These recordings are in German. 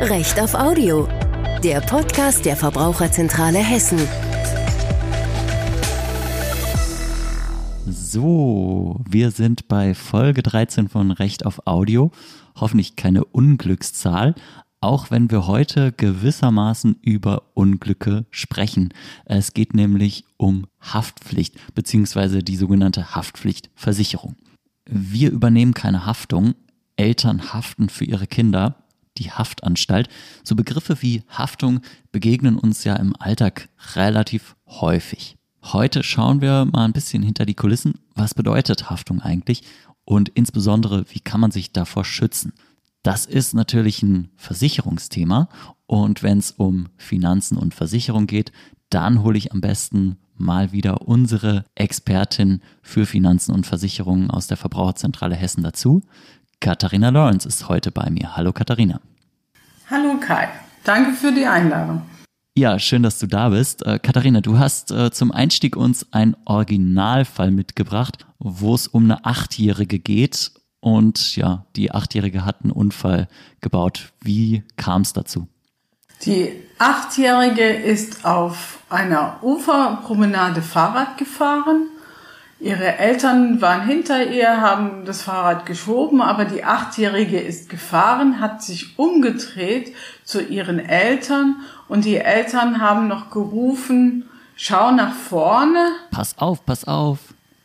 Recht auf Audio, der Podcast der Verbraucherzentrale Hessen. So, wir sind bei Folge 13 von Recht auf Audio. Hoffentlich keine Unglückszahl, auch wenn wir heute gewissermaßen über Unglücke sprechen. Es geht nämlich um Haftpflicht bzw. die sogenannte Haftpflichtversicherung. Wir übernehmen keine Haftung, Eltern haften für ihre Kinder die Haftanstalt. So Begriffe wie Haftung begegnen uns ja im Alltag relativ häufig. Heute schauen wir mal ein bisschen hinter die Kulissen. Was bedeutet Haftung eigentlich? Und insbesondere, wie kann man sich davor schützen? Das ist natürlich ein Versicherungsthema. Und wenn es um Finanzen und Versicherung geht, dann hole ich am besten mal wieder unsere Expertin für Finanzen und Versicherungen aus der Verbraucherzentrale Hessen dazu. Katharina Lawrence ist heute bei mir. Hallo Katharina. Hallo Kai, danke für die Einladung. Ja, schön, dass du da bist. Äh, Katharina, du hast äh, zum Einstieg uns einen Originalfall mitgebracht, wo es um eine Achtjährige geht. Und ja, die Achtjährige hat einen Unfall gebaut. Wie kam es dazu? Die Achtjährige ist auf einer Uferpromenade Fahrrad gefahren Ihre Eltern waren hinter ihr, haben das Fahrrad geschoben, aber die Achtjährige ist gefahren, hat sich umgedreht zu ihren Eltern und die Eltern haben noch gerufen, schau nach vorne. Pass auf, pass auf.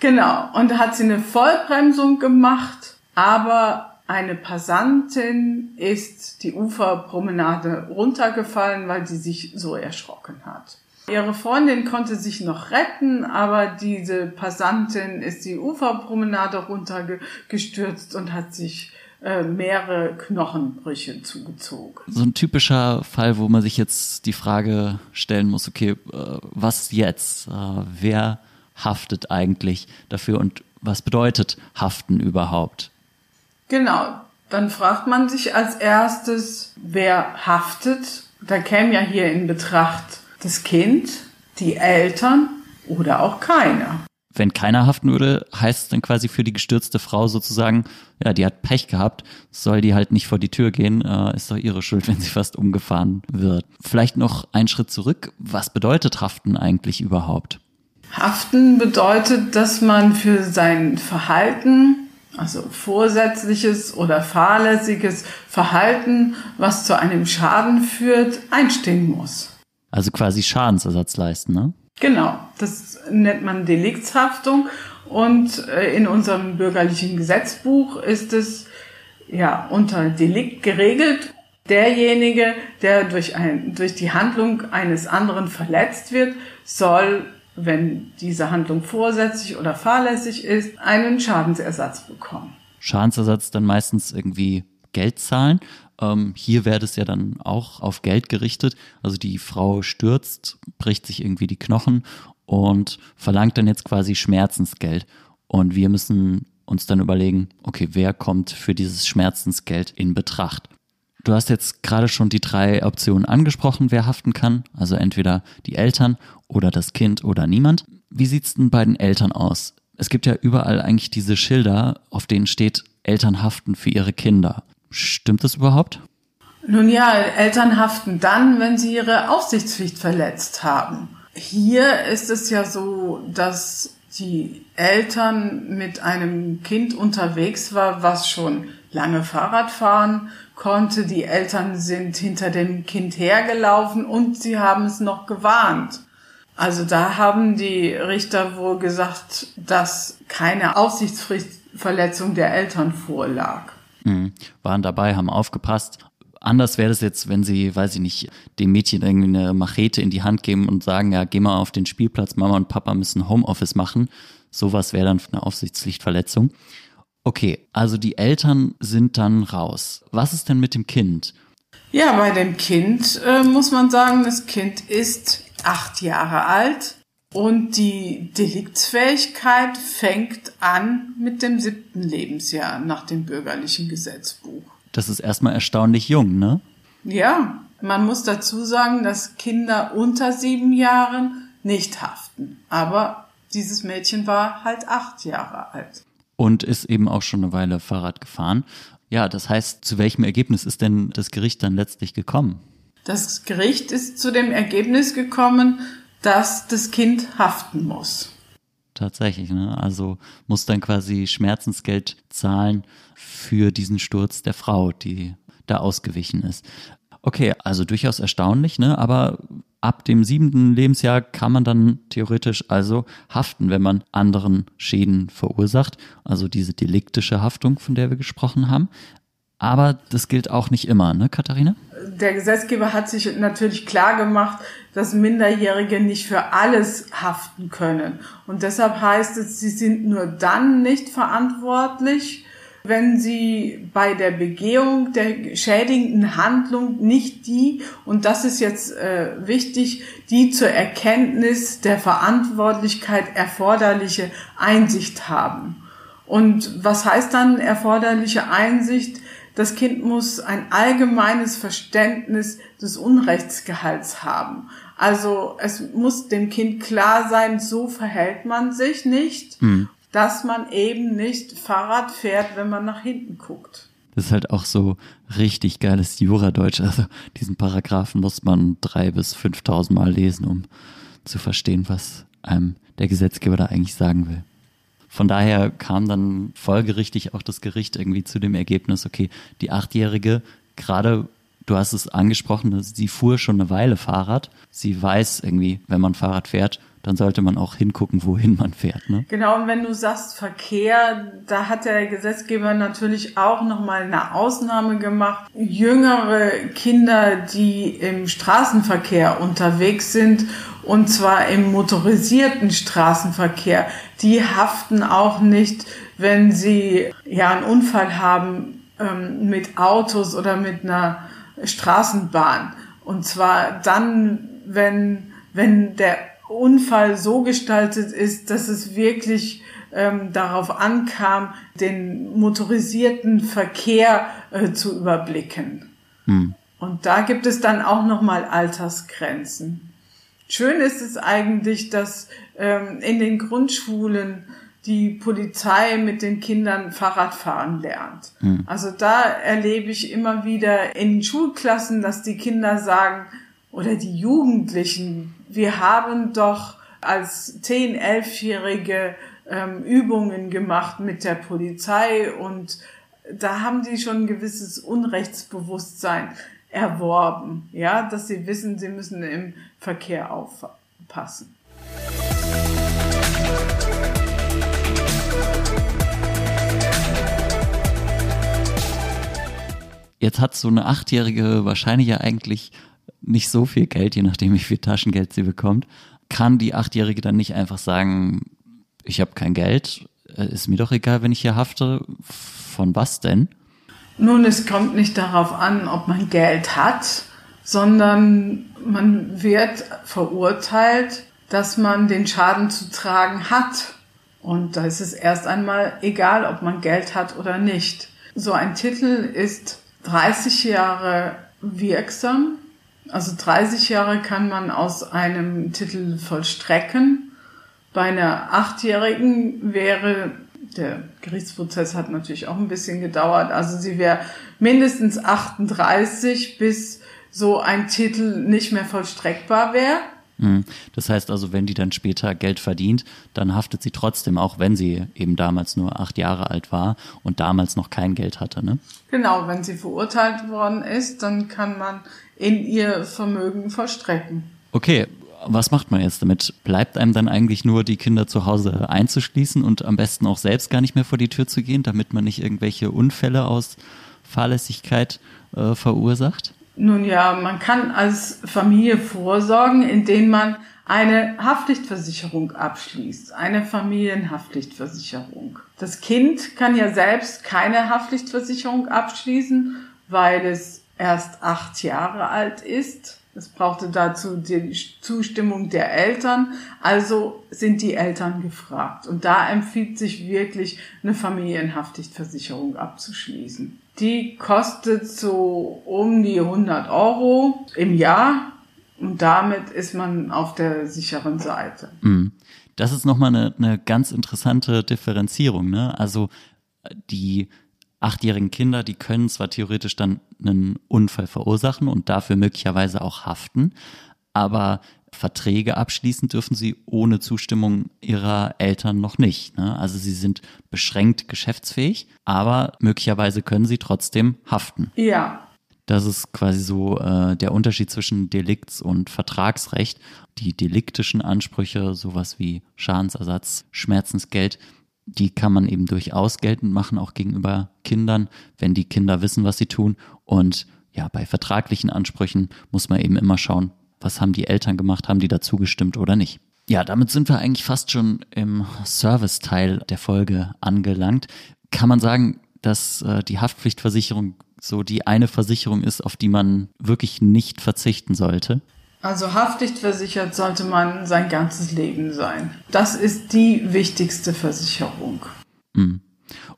Genau, und da hat sie eine Vollbremsung gemacht, aber eine Passantin ist die Uferpromenade runtergefallen, weil sie sich so erschrocken hat. Ihre Freundin konnte sich noch retten, aber diese Passantin ist die Uferpromenade runtergestürzt und hat sich äh, mehrere Knochenbrüche zugezogen. So ein typischer Fall, wo man sich jetzt die Frage stellen muss, okay, äh, was jetzt? Äh, wer haftet eigentlich dafür und was bedeutet haften überhaupt? Genau, dann fragt man sich als erstes, wer haftet. Da käme ja hier in Betracht das Kind, die Eltern oder auch keiner. Wenn keiner haften würde, heißt es dann quasi für die gestürzte Frau sozusagen, ja, die hat Pech gehabt, soll die halt nicht vor die Tür gehen, äh, ist doch ihre Schuld, wenn sie fast umgefahren wird. Vielleicht noch einen Schritt zurück. Was bedeutet Haften eigentlich überhaupt? Haften bedeutet, dass man für sein Verhalten, also vorsätzliches oder fahrlässiges Verhalten, was zu einem Schaden führt, einstehen muss. Also quasi Schadensersatz leisten, ne? Genau, das nennt man Deliktshaftung und äh, in unserem bürgerlichen Gesetzbuch ist es ja unter Delikt geregelt. Derjenige, der durch, ein, durch die Handlung eines anderen verletzt wird, soll, wenn diese Handlung vorsätzlich oder fahrlässig ist, einen Schadensersatz bekommen. Schadensersatz dann meistens irgendwie Geld zahlen ähm, hier wäre das ja dann auch auf Geld gerichtet. Also die Frau stürzt, bricht sich irgendwie die Knochen und verlangt dann jetzt quasi Schmerzensgeld. Und wir müssen uns dann überlegen, okay, wer kommt für dieses Schmerzensgeld in Betracht? Du hast jetzt gerade schon die drei Optionen angesprochen, wer haften kann. Also entweder die Eltern oder das Kind oder niemand. Wie sieht's denn bei den Eltern aus? Es gibt ja überall eigentlich diese Schilder, auf denen steht, Eltern haften für ihre Kinder. Stimmt das überhaupt? Nun ja, Eltern haften dann, wenn sie ihre Aufsichtspflicht verletzt haben. Hier ist es ja so, dass die Eltern mit einem Kind unterwegs war, was schon lange Fahrrad fahren konnte. Die Eltern sind hinter dem Kind hergelaufen und sie haben es noch gewarnt. Also da haben die Richter wohl gesagt, dass keine Aufsichtspflichtverletzung der Eltern vorlag. Mhm. Waren dabei, haben aufgepasst. Anders wäre das jetzt, wenn sie, weiß ich nicht, dem Mädchen irgendwie eine Machete in die Hand geben und sagen, ja, geh mal auf den Spielplatz, Mama und Papa müssen Homeoffice machen. Sowas wäre dann eine Aufsichtspflichtverletzung. Okay, also die Eltern sind dann raus. Was ist denn mit dem Kind? Ja, bei dem Kind äh, muss man sagen, das Kind ist acht Jahre alt und die Deliktsfähigkeit fängt an mit dem siebten Lebensjahr nach dem bürgerlichen Gesetzbuch. Das ist erstmal erstaunlich jung, ne? Ja, man muss dazu sagen, dass Kinder unter sieben Jahren nicht haften. Aber dieses Mädchen war halt acht Jahre alt. und ist eben auch schon eine Weile Fahrrad gefahren. Ja, das heißt, zu welchem Ergebnis ist denn das Gericht dann letztlich gekommen? Das Gericht ist zu dem Ergebnis gekommen, dass das Kind haften muss. Tatsächlich, ne? Also muss dann quasi Schmerzensgeld zahlen für diesen Sturz der Frau, die da ausgewichen ist. Okay, also durchaus erstaunlich, ne? Aber ab dem siebten Lebensjahr kann man dann theoretisch also haften, wenn man anderen Schäden verursacht. Also diese deliktische Haftung, von der wir gesprochen haben. Aber das gilt auch nicht immer, ne, Katharina? Der Gesetzgeber hat sich natürlich klar gemacht, dass Minderjährige nicht für alles haften können. Und deshalb heißt es, sie sind nur dann nicht verantwortlich, wenn sie bei der Begehung der schädigenden Handlung nicht die, und das ist jetzt äh, wichtig, die zur Erkenntnis der Verantwortlichkeit erforderliche Einsicht haben. Und was heißt dann erforderliche Einsicht? Das Kind muss ein allgemeines Verständnis des Unrechtsgehalts haben. Also es muss dem Kind klar sein, so verhält man sich nicht, hm. dass man eben nicht Fahrrad fährt, wenn man nach hinten guckt. Das ist halt auch so richtig geiles Juradeutsch. Also diesen Paragraphen muss man drei bis fünftausend Mal lesen, um zu verstehen, was einem der Gesetzgeber da eigentlich sagen will. Von daher kam dann folgerichtig auch das Gericht irgendwie zu dem Ergebnis, okay, die Achtjährige, gerade du hast es angesprochen, sie fuhr schon eine Weile Fahrrad. Sie weiß irgendwie, wenn man Fahrrad fährt, dann sollte man auch hingucken, wohin man fährt. Ne? Genau, und wenn du sagst Verkehr, da hat der Gesetzgeber natürlich auch nochmal eine Ausnahme gemacht. Jüngere Kinder, die im Straßenverkehr unterwegs sind und zwar im motorisierten Straßenverkehr, die haften auch nicht, wenn sie ja einen Unfall haben ähm, mit Autos oder mit einer Straßenbahn. Und zwar dann, wenn, wenn der Unfall so gestaltet ist, dass es wirklich ähm, darauf ankam, den motorisierten Verkehr äh, zu überblicken. Hm. Und da gibt es dann auch nochmal Altersgrenzen. Schön ist es eigentlich, dass ähm, in den Grundschulen die Polizei mit den Kindern Fahrradfahren lernt. Mhm. Also da erlebe ich immer wieder in Schulklassen, dass die Kinder sagen oder die Jugendlichen, wir haben doch als 10-, 11-Jährige ähm, Übungen gemacht mit der Polizei und da haben die schon ein gewisses Unrechtsbewusstsein erworben, ja, dass sie wissen, sie müssen im Verkehr aufpassen. Jetzt hat so eine Achtjährige wahrscheinlich ja eigentlich nicht so viel Geld, je nachdem, wie viel Taschengeld sie bekommt. Kann die Achtjährige dann nicht einfach sagen, ich habe kein Geld, äh, ist mir doch egal, wenn ich hier hafte. Von was denn? Nun, es kommt nicht darauf an, ob man Geld hat, sondern man wird verurteilt, dass man den Schaden zu tragen hat. Und da ist es erst einmal egal, ob man Geld hat oder nicht. So ein Titel ist 30 Jahre wirksam. Also 30 Jahre kann man aus einem Titel vollstrecken. Bei einer Achtjährigen wäre der Gerichtsprozess hat natürlich auch ein bisschen gedauert. Also sie wäre mindestens 38, bis so ein Titel nicht mehr vollstreckbar wäre. Mhm. Das heißt also, wenn die dann später Geld verdient, dann haftet sie trotzdem, auch wenn sie eben damals nur acht Jahre alt war und damals noch kein Geld hatte, ne? Genau, wenn sie verurteilt worden ist, dann kann man in ihr Vermögen vollstrecken. Okay, was macht man jetzt damit? Bleibt einem dann eigentlich nur, die Kinder zu Hause einzuschließen und am besten auch selbst gar nicht mehr vor die Tür zu gehen, damit man nicht irgendwelche Unfälle aus Fahrlässigkeit äh, verursacht? Nun ja, man kann als Familie vorsorgen, indem man eine Haftpflichtversicherung abschließt, eine Familienhaftpflichtversicherung. Das Kind kann ja selbst keine Haftpflichtversicherung abschließen, weil es erst acht Jahre alt ist. Es brauchte dazu die Zustimmung der Eltern, also sind die Eltern gefragt. Und da empfiehlt sich wirklich, eine Familienhaftpflichtversicherung abzuschließen. Die kostet so um die 100 Euro im Jahr und damit ist man auf der sicheren Seite. Mhm. Das ist nochmal eine, eine ganz interessante Differenzierung. Ne? Also die achtjährigen Kinder, die können zwar theoretisch dann einen Unfall verursachen und dafür möglicherweise auch haften, aber Verträge abschließen dürfen sie ohne Zustimmung ihrer Eltern noch nicht. Ne? Also sie sind beschränkt geschäftsfähig, aber möglicherweise können sie trotzdem haften. Ja. Das ist quasi so äh, der Unterschied zwischen Delikts- und Vertragsrecht. Die deliktischen Ansprüche, sowas wie Schadensersatz, Schmerzensgeld, die kann man eben durchaus geltend machen, auch gegenüber Kindern, wenn die Kinder wissen, was sie tun. Und ja, bei vertraglichen Ansprüchen muss man eben immer schauen, was haben die Eltern gemacht, haben die dazu gestimmt oder nicht. Ja, damit sind wir eigentlich fast schon im Service-Teil der Folge angelangt. Kann man sagen, dass äh, die Haftpflichtversicherung so die eine Versicherung ist, auf die man wirklich nicht verzichten sollte? Also haftpflichtversichert sollte man sein ganzes Leben sein. Das ist die wichtigste Versicherung. Mhm.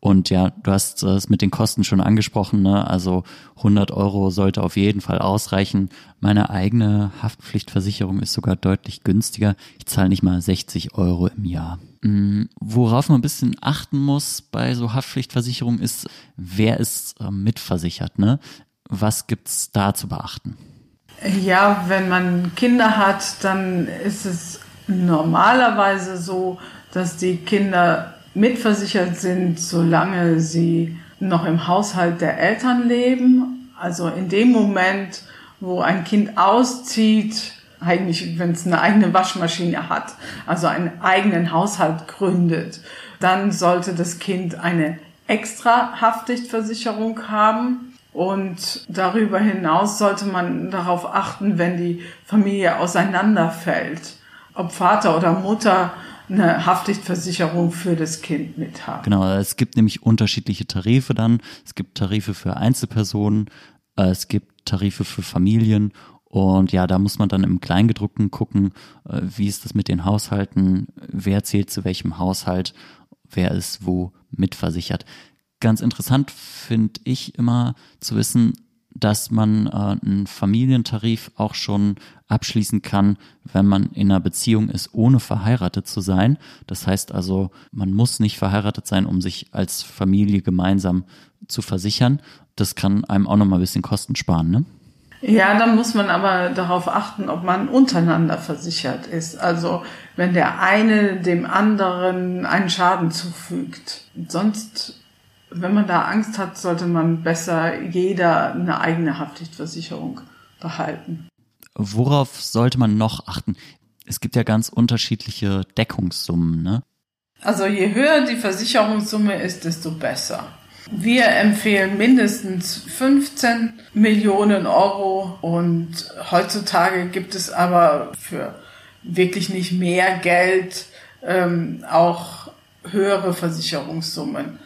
Und ja, du hast es mit den Kosten schon angesprochen, ne? also 100 Euro sollte auf jeden Fall ausreichen. Meine eigene Haftpflichtversicherung ist sogar deutlich günstiger. Ich zahle nicht mal 60 Euro im Jahr. Mhm. Worauf man ein bisschen achten muss bei so Haftpflichtversicherungen ist, wer ist äh, mitversichert. Ne? Was gibt's da zu beachten? Ja, wenn man Kinder hat, dann ist es normalerweise so, dass die Kinder mitversichert sind, solange sie noch im Haushalt der Eltern leben. Also in dem Moment, wo ein Kind auszieht, eigentlich wenn es eine eigene Waschmaschine hat, also einen eigenen Haushalt gründet, dann sollte das Kind eine extra Haftpflichtversicherung haben. Und darüber hinaus sollte man darauf achten, wenn die Familie auseinanderfällt, ob Vater oder Mutter eine Haftpflichtversicherung für das Kind mit haben. Genau, es gibt nämlich unterschiedliche Tarife dann. Es gibt Tarife für Einzelpersonen, äh, es gibt Tarife für Familien und ja, da muss man dann im Kleingedruckten gucken, äh, wie ist das mit den Haushalten, wer zählt zu welchem Haushalt, wer ist wo mitversichert. Ganz interessant finde ich immer zu wissen, dass man äh, einen Familientarif auch schon abschließen kann, wenn man in einer Beziehung ist, ohne verheiratet zu sein. Das heißt also, man muss nicht verheiratet sein, um sich als Familie gemeinsam zu versichern. Das kann einem auch nochmal ein bisschen Kosten sparen, ne? Ja, dann muss man aber darauf achten, ob man untereinander versichert ist. Also wenn der eine dem anderen einen Schaden zufügt. Sonst wenn man da Angst hat, sollte man besser jeder eine eigene Haftpflichtversicherung behalten. Worauf sollte man noch achten? Es gibt ja ganz unterschiedliche Deckungssummen, ne? Also je höher die Versicherungssumme ist, desto besser. Wir empfehlen mindestens 15 Millionen Euro und heutzutage gibt es aber für wirklich nicht mehr Geld ähm, auch höhere Versicherungssummen.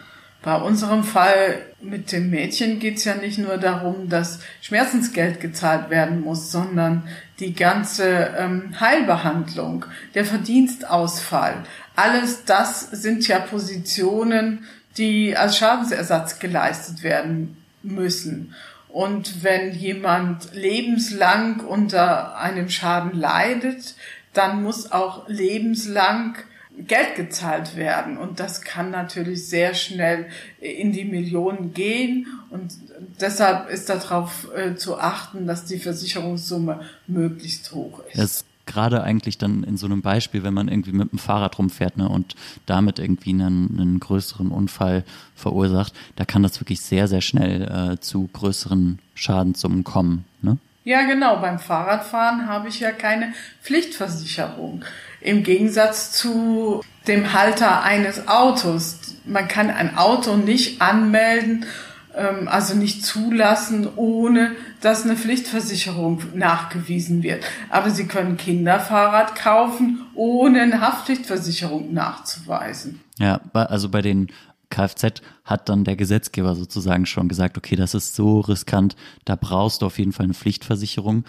Bei unserem Fall mit dem Mädchen geht es ja nicht nur darum, dass Schmerzensgeld gezahlt werden muss, sondern die ganze ähm, Heilbehandlung, der Verdienstausfall, alles das sind ja Positionen, die als Schadensersatz geleistet werden müssen. Und wenn jemand lebenslang unter einem Schaden leidet, dann muss auch lebenslang Geld gezahlt werden. Und das kann natürlich sehr schnell in die Millionen gehen. Und deshalb ist darauf äh, zu achten, dass die Versicherungssumme möglichst hoch ist. Das gerade eigentlich dann in so einem Beispiel, wenn man irgendwie mit dem Fahrrad rumfährt ne, und damit irgendwie einen, einen größeren Unfall verursacht, da kann das wirklich sehr, sehr schnell äh, zu größeren Schadenssummen kommen. Ne? Ja, genau. Beim Fahrradfahren habe ich ja keine Pflichtversicherung. Im Gegensatz zu dem Halter eines Autos. Man kann ein Auto nicht anmelden, ähm, also nicht zulassen, ohne dass eine Pflichtversicherung nachgewiesen wird. Aber Sie können Kinderfahrrad kaufen, ohne eine Haftpflichtversicherung nachzuweisen. Ja, also bei den Kfz hat dann der Gesetzgeber sozusagen schon gesagt, okay, das ist so riskant, da brauchst du auf jeden Fall eine Pflichtversicherung.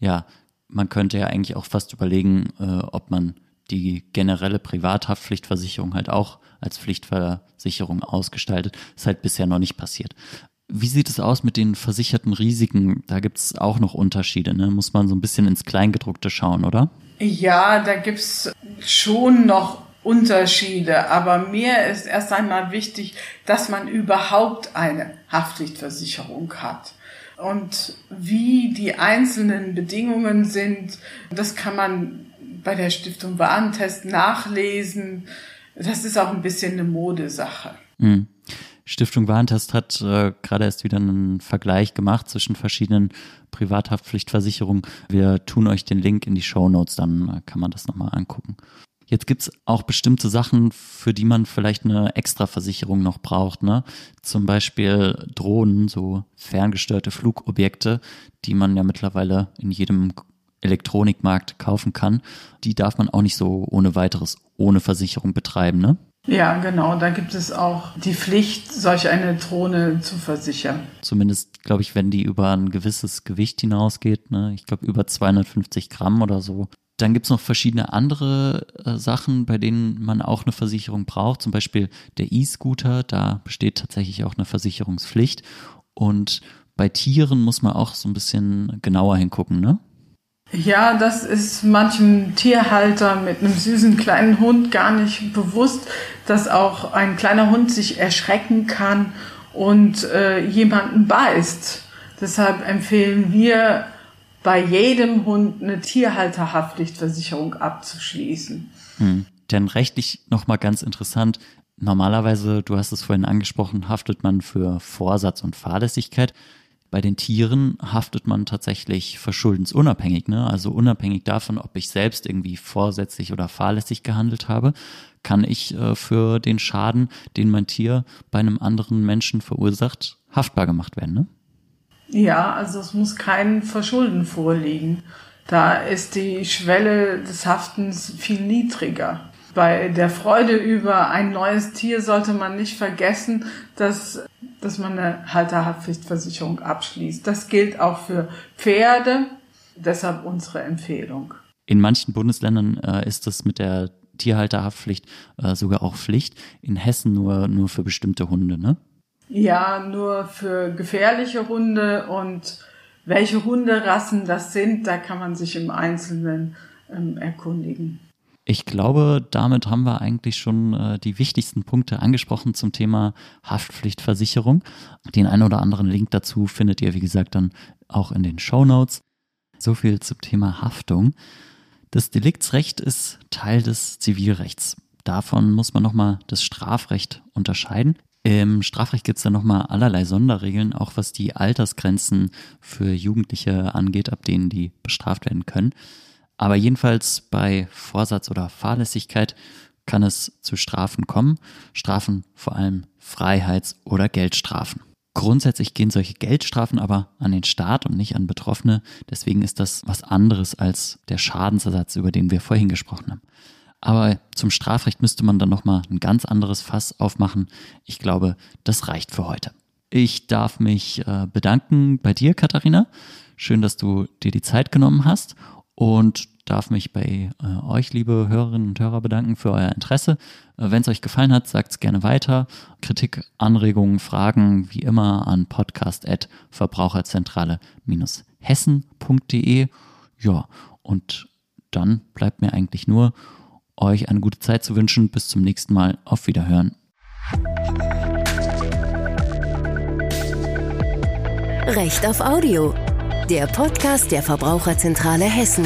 Ja, man könnte ja eigentlich auch fast überlegen, äh, ob man die generelle Privathaftpflichtversicherung halt auch als Pflichtversicherung ausgestaltet. Ist halt bisher noch nicht passiert. Wie sieht es aus mit den versicherten Risiken? Da gibt es auch noch Unterschiede. Ne? Muss man so ein bisschen ins Kleingedruckte schauen, oder? Ja, da gibt's schon noch Unterschiede, aber mir ist erst einmal wichtig, dass man überhaupt eine Haftpflichtversicherung hat. Und wie die einzelnen Bedingungen sind, das kann man bei der Stiftung Warentest nachlesen. Das ist auch ein bisschen eine Modesache. Mhm. Stiftung Warentest hat äh, gerade erst wieder einen Vergleich gemacht zwischen verschiedenen Privathaftpflichtversicherungen. Wir tun euch den Link in die Show Notes, dann äh, kann man das nochmal angucken. Jetzt gibt's auch bestimmte Sachen, für die man vielleicht eine Extraversicherung noch braucht. Ne? Zum Beispiel Drohnen, so ferngesteuerte Flugobjekte, die man ja mittlerweile in jedem Elektronikmarkt kaufen kann. Die darf man auch nicht so ohne weiteres, ohne Versicherung betreiben. Ne? Ja, genau. Da gibt es auch die Pflicht, solch eine Drohne zu versichern. Zumindest, glaube ich, wenn die über ein gewisses Gewicht hinausgeht. Ne? Ich glaube, über 250 Gramm oder so. Dann gibt's noch verschiedene andere äh, Sachen, bei denen man auch eine Versicherung braucht. Zum Beispiel der E-Scooter, da besteht tatsächlich auch eine Versicherungspflicht. Und bei Tieren muss man auch so ein bisschen genauer hingucken, ne? Ja, das ist manchem Tierhalter mit einem süßen kleinen Hund gar nicht bewusst, dass auch ein kleiner Hund sich erschrecken kann und äh, jemanden beißt. Deshalb empfehlen wir bei jedem Hund eine Tierhalterhaftpflichtversicherung abzuschließen. Hm. Denn rechtlich nochmal ganz interessant, normalerweise, du hast es vorhin angesprochen, haftet man für Vorsatz und Fahrlässigkeit. Bei den Tieren haftet man tatsächlich verschuldensunabhängig, ne? Also unabhängig davon, ob ich selbst irgendwie vorsätzlich oder fahrlässig gehandelt habe, kann ich äh, für den Schaden, den mein Tier bei einem anderen Menschen verursacht, haftbar gemacht werden, ne? Ja, also es muss kein Verschulden vorliegen. Da ist die Schwelle des Haftens viel niedriger. Bei der Freude über ein neues Tier sollte man nicht vergessen, dass, dass man eine Halterhaftpflichtversicherung abschließt. Das gilt auch für Pferde, deshalb unsere Empfehlung. In manchen Bundesländern äh, ist das mit der Tierhalterhaftpflicht äh, sogar auch Pflicht. In Hessen nur, nur für bestimmte Hunde, ne? Ja, nur für gefährliche Hunde und welche Hunderassen das sind, da kann man sich im Einzelnen ähm, erkundigen. Ich glaube, damit haben wir eigentlich schon äh, die wichtigsten Punkte angesprochen zum Thema Haftpflichtversicherung. Den einen oder anderen Link dazu findet ihr, wie gesagt, dann auch in den Show Notes. So viel zum Thema Haftung. Das Deliktsrecht ist Teil des Zivilrechts. Davon muss man nochmal das Strafrecht unterscheiden. Im Strafrecht gibt es da nochmal allerlei Sonderregeln, auch was die Altersgrenzen für Jugendliche angeht, ab denen die bestraft werden können. Aber jedenfalls bei Vorsatz oder Fahrlässigkeit kann es zu Strafen kommen. Strafen vor allem Freiheits- oder Geldstrafen. Grundsätzlich gehen solche Geldstrafen aber an den Staat und nicht an Betroffene. Deswegen ist das was anderes als der Schadensersatz, über den wir vorhin gesprochen haben. Aber zum Strafrecht müsste man dann nochmal ein ganz anderes Fass aufmachen. Ich glaube, das reicht für heute. Ich darf mich äh, bedanken bei dir, Katharina. Schön, dass du dir die Zeit genommen hast und darf mich bei äh, euch, liebe Hörerinnen und Hörer, bedanken für euer Interesse. Äh, Wenn es euch gefallen hat, sagt es gerne weiter. Kritik, Anregungen, Fragen wie immer an podcast.verbraucherzentrale-hessen.de. Ja, und dann bleibt mir eigentlich nur, euch eine gute Zeit zu wünschen. Bis zum nächsten Mal. Auf Wiederhören. Recht auf Audio. Der Podcast der Verbraucherzentrale Hessen.